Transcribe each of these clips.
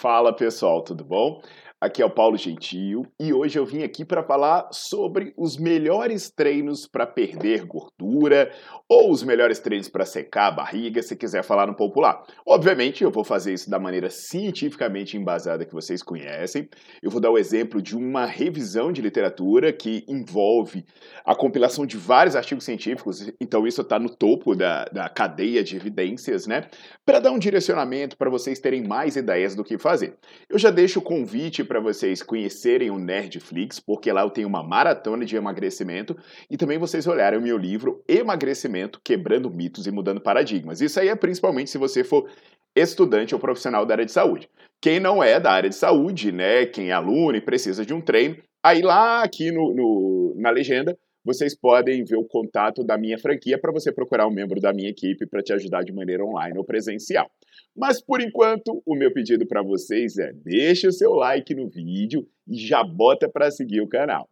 Fala pessoal, tudo bom? Aqui é o Paulo Gentil e hoje eu vim aqui para falar sobre os melhores treinos para perder gordura ou os melhores treinos para secar a barriga, se quiser falar no popular. Obviamente, eu vou fazer isso da maneira cientificamente embasada que vocês conhecem. Eu vou dar o exemplo de uma revisão de literatura que envolve a compilação de vários artigos científicos, então isso está no topo da, da cadeia de evidências, né? Para dar um direcionamento para vocês terem mais ideias do que fazer. Eu já deixo o convite para vocês conhecerem o Nerdflix, porque lá eu tenho uma maratona de emagrecimento e também vocês olharem o meu livro Emagrecimento, Quebrando Mitos e Mudando Paradigmas. Isso aí é principalmente se você for estudante ou profissional da área de saúde. Quem não é da área de saúde, né, quem é aluno e precisa de um treino, aí lá aqui no, no na legenda vocês podem ver o contato da minha franquia para você procurar um membro da minha equipe para te ajudar de maneira online ou presencial. Mas por enquanto, o meu pedido para vocês é: deixe o seu like no vídeo e já bota para seguir o canal.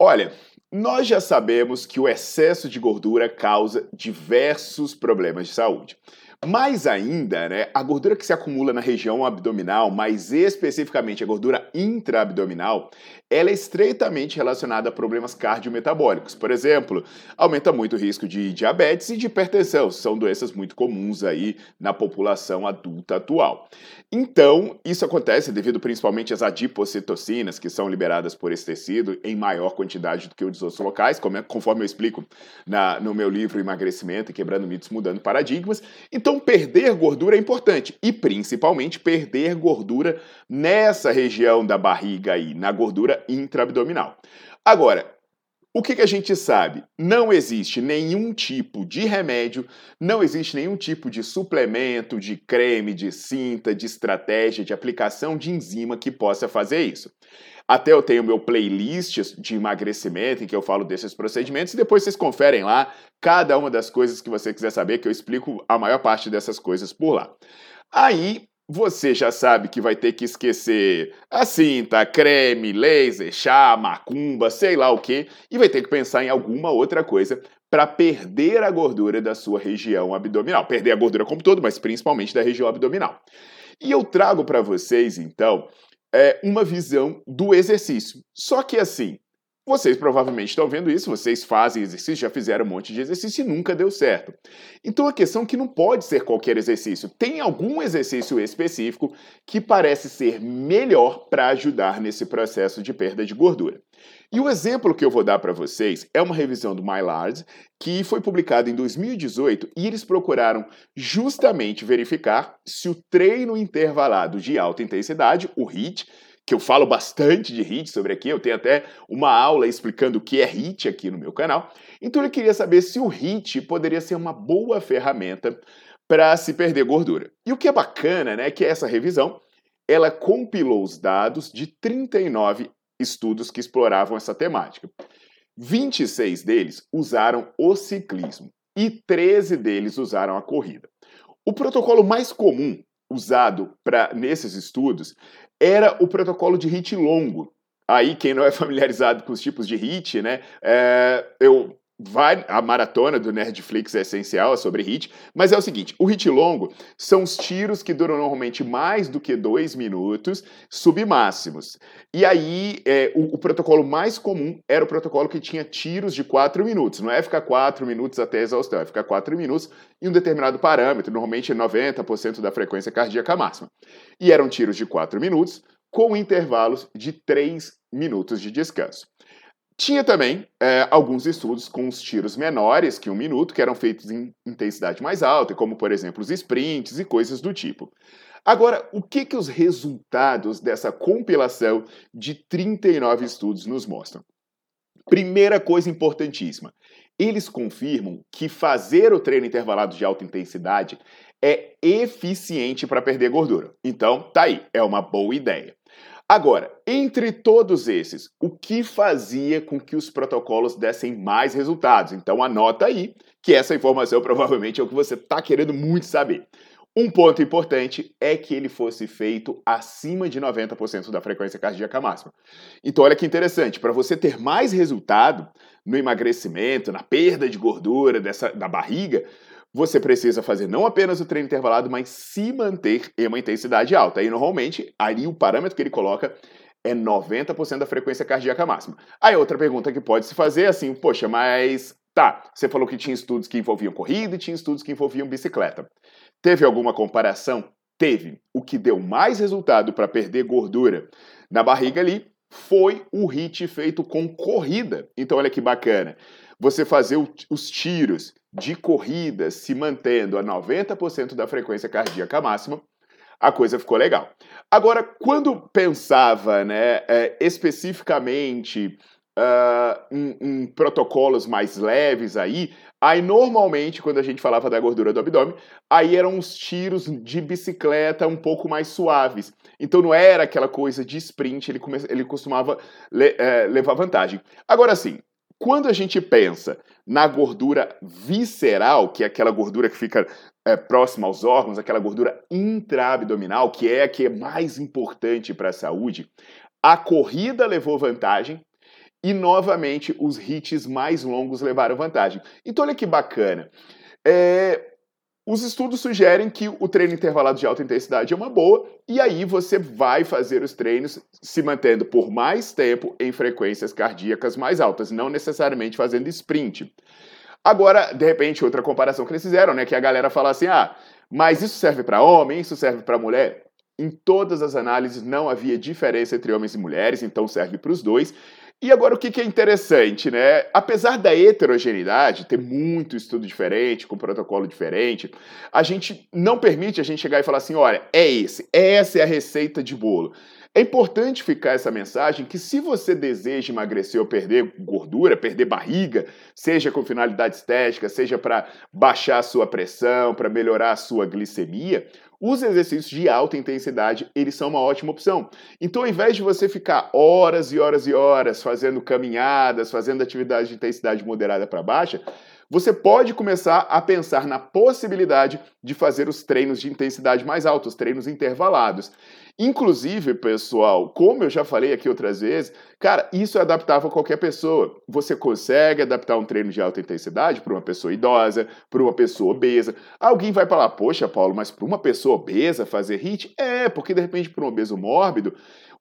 Olha, nós já sabemos que o excesso de gordura causa diversos problemas de saúde. Mais ainda, né, a gordura que se acumula na região abdominal, mais especificamente a gordura intraabdominal, ela é estreitamente relacionada a problemas cardiometabólicos. Por exemplo, aumenta muito o risco de diabetes e de hipertensão, são doenças muito comuns aí na população adulta atual. Então, isso acontece devido principalmente às adipocitocinas, que são liberadas por esse tecido em maior quantidade do que os outros locais, é, conforme eu explico na, no meu livro Emagrecimento e Quebrando Mitos, Mudando Paradigmas. Então, perder gordura é importante e principalmente perder gordura nessa região da barriga aí, na gordura intraabdominal. Agora, o que, que, a gente sabe? Não existe nenhum tipo de remédio, não existe nenhum tipo de suplemento, de creme, de cinta, de estratégia, de aplicação de enzima que possa fazer isso. Até eu tenho meu playlist de emagrecimento em que eu falo desses procedimentos e depois vocês conferem lá cada uma das coisas que você quiser saber, que eu explico a maior parte dessas coisas por lá. Aí você já sabe que vai ter que esquecer a cinta, creme, laser, chá, macumba, sei lá o que, e vai ter que pensar em alguma outra coisa para perder a gordura da sua região abdominal. Perder a gordura como todo, mas principalmente da região abdominal. E eu trago para vocês, então, é, uma visão do exercício. Só que assim, vocês provavelmente estão vendo isso, vocês fazem exercício, já fizeram um monte de exercício e nunca deu certo. Então a questão é que não pode ser qualquer exercício. Tem algum exercício específico que parece ser melhor para ajudar nesse processo de perda de gordura. E o exemplo que eu vou dar para vocês é uma revisão do MyLarge, que foi publicada em 2018 e eles procuraram justamente verificar se o treino intervalado de alta intensidade, o HIIT, que eu falo bastante de HIIT sobre aqui, eu tenho até uma aula explicando o que é HIIT aqui no meu canal. Então eu queria saber se o HIIT poderia ser uma boa ferramenta para se perder gordura. E o que é bacana, né, é que essa revisão, ela compilou os dados de 39 estudos que exploravam essa temática. 26 deles usaram o ciclismo e 13 deles usaram a corrida. O protocolo mais comum usado para nesses estudos era o protocolo de HIT longo. Aí, quem não é familiarizado com os tipos de HIT, né, é, eu vai, a maratona do Nerdflix é essencial, é sobre hit, mas é o seguinte, o hit longo são os tiros que duram normalmente mais do que dois minutos, submáximos. E aí, é, o, o, protocolo mais comum era o protocolo que tinha tiros de quatro minutos, não é ficar quatro minutos até a exaustão, é ficar quatro minutos em um determinado parâmetro, normalmente 90% da frequência cardíaca máxima. E eram tiros de quatro minutos, com intervalos de três minutos de descanso. Tinha também é, alguns estudos com os tiros menores que um minuto, que eram feitos em intensidade mais alta, como, por exemplo, os sprints e coisas do tipo. Agora, o que, que os resultados dessa compilação de 39 estudos nos mostram? Primeira coisa importantíssima: eles confirmam que fazer o treino intervalado de alta intensidade é eficiente para perder gordura. Então, tá aí, é uma boa ideia. Agora, entre todos esses, o que fazia com que os protocolos dessem mais resultados? Então anota aí que essa informação provavelmente é o que você está querendo muito saber. Um ponto importante é que ele fosse feito acima de 90% da frequência cardíaca máxima. Então, olha que interessante, para você ter mais resultado no emagrecimento, na perda de gordura dessa, da barriga, você precisa fazer não apenas o treino intervalado, mas se manter em uma intensidade alta. E normalmente, aí o parâmetro que ele coloca é 90% da frequência cardíaca máxima. Aí outra pergunta que pode se fazer é assim, poxa, mas tá, você falou que tinha estudos que envolviam corrida e tinha estudos que envolviam bicicleta. Teve alguma comparação? Teve. O que deu mais resultado para perder gordura na barriga ali foi o HIT feito com corrida. Então olha que bacana. Você fazer os tiros de corrida se mantendo a 90% da frequência cardíaca máxima, a coisa ficou legal. Agora, quando pensava né, é, especificamente uh, em, em, protocolos mais leves aí, aí normalmente quando a gente falava da gordura do abdômen, aí eram os tiros de bicicleta um pouco mais suaves. Então não era aquela coisa de sprint, ele, come, ele costumava le, é, levar vantagem. Agora sim, quando a gente pensa na gordura visceral, que é aquela gordura que fica é, próxima aos órgãos, aquela gordura intraabdominal, que é a que é mais importante para a saúde, a corrida levou vantagem e, novamente, os hits mais longos levaram vantagem. Então, olha que bacana. É, os estudos sugerem que o treino intervalado de alta intensidade é uma boa, e aí você vai fazer os treinos se mantendo por mais tempo em frequências cardíacas mais altas, não necessariamente fazendo sprint. Agora, de repente, outra comparação que eles fizeram, né, que a galera fala assim: "Ah, mas isso serve para homem, isso serve para mulher?" Em todas as análises não havia diferença entre homens e mulheres, então serve para os dois. E agora o que, é interessante, né? Apesar da heterogeneidade, ter muito estudo diferente, com protocolo diferente, a gente não permite a gente chegar e falar assim, olha, é esse, essa é a receita de bolo. É importante ficar essa mensagem que se você deseja emagrecer ou perder gordura, perder barriga, seja com finalidade estética, seja para baixar a sua pressão, para melhorar a sua glicemia, os exercícios de alta intensidade, eles são uma ótima opção. Então, ao invés de você ficar horas e horas e horas fazendo caminhadas, fazendo atividade de intensidade moderada para baixa, você pode começar a pensar na possibilidade de fazer os treinos de intensidade mais alta, os treinos intervalados. Inclusive, pessoal, como eu já falei aqui outras vezes, cara, isso é adaptável a qualquer pessoa. Você consegue adaptar um treino de alta intensidade para uma pessoa idosa, para uma pessoa obesa. Alguém vai falar, poxa, Paulo, mas para uma pessoa obesa fazer HIIT? É, porque de repente para um obeso mórbido,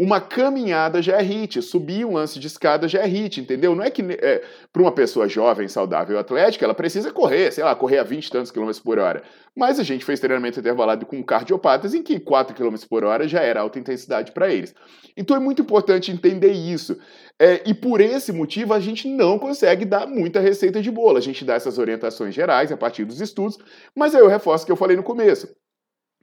uma caminhada já é HIIT, subir um lance de escada já é HIIT, entendeu? Não é que é, para uma pessoa jovem, saudável, atlética, ela precisa correr, sei lá, correr a 20 e tantos quilômetros por hora. Mas a gente fez treinamento intervalado com cardiopatas em que 4 km por hora já era alta intensidade para eles. Então é muito importante entender isso. É, e por esse motivo a gente não consegue dar muita receita de bolo. A gente dá essas orientações gerais a partir dos estudos, mas aí eu reforço o que eu falei no começo.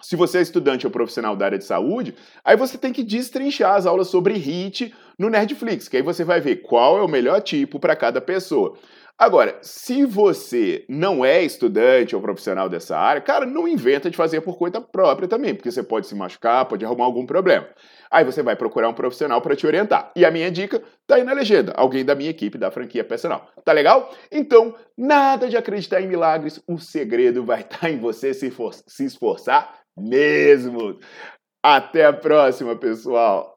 Se você é estudante ou profissional da área de saúde, aí você tem que destrinchar as aulas sobre HIT no Nerdflix, que aí você vai ver qual é o melhor tipo para cada pessoa. Agora, se você não é estudante ou profissional dessa área, cara, não inventa de fazer por conta própria também, porque você pode se machucar, pode arrumar algum problema. Aí você vai procurar um profissional para te orientar. E a minha dica tá aí na legenda, alguém da minha equipe da franquia personal. Tá legal? Então, nada de acreditar em milagres, o segredo vai estar tá em você se, se esforçar mesmo. Até a próxima, pessoal!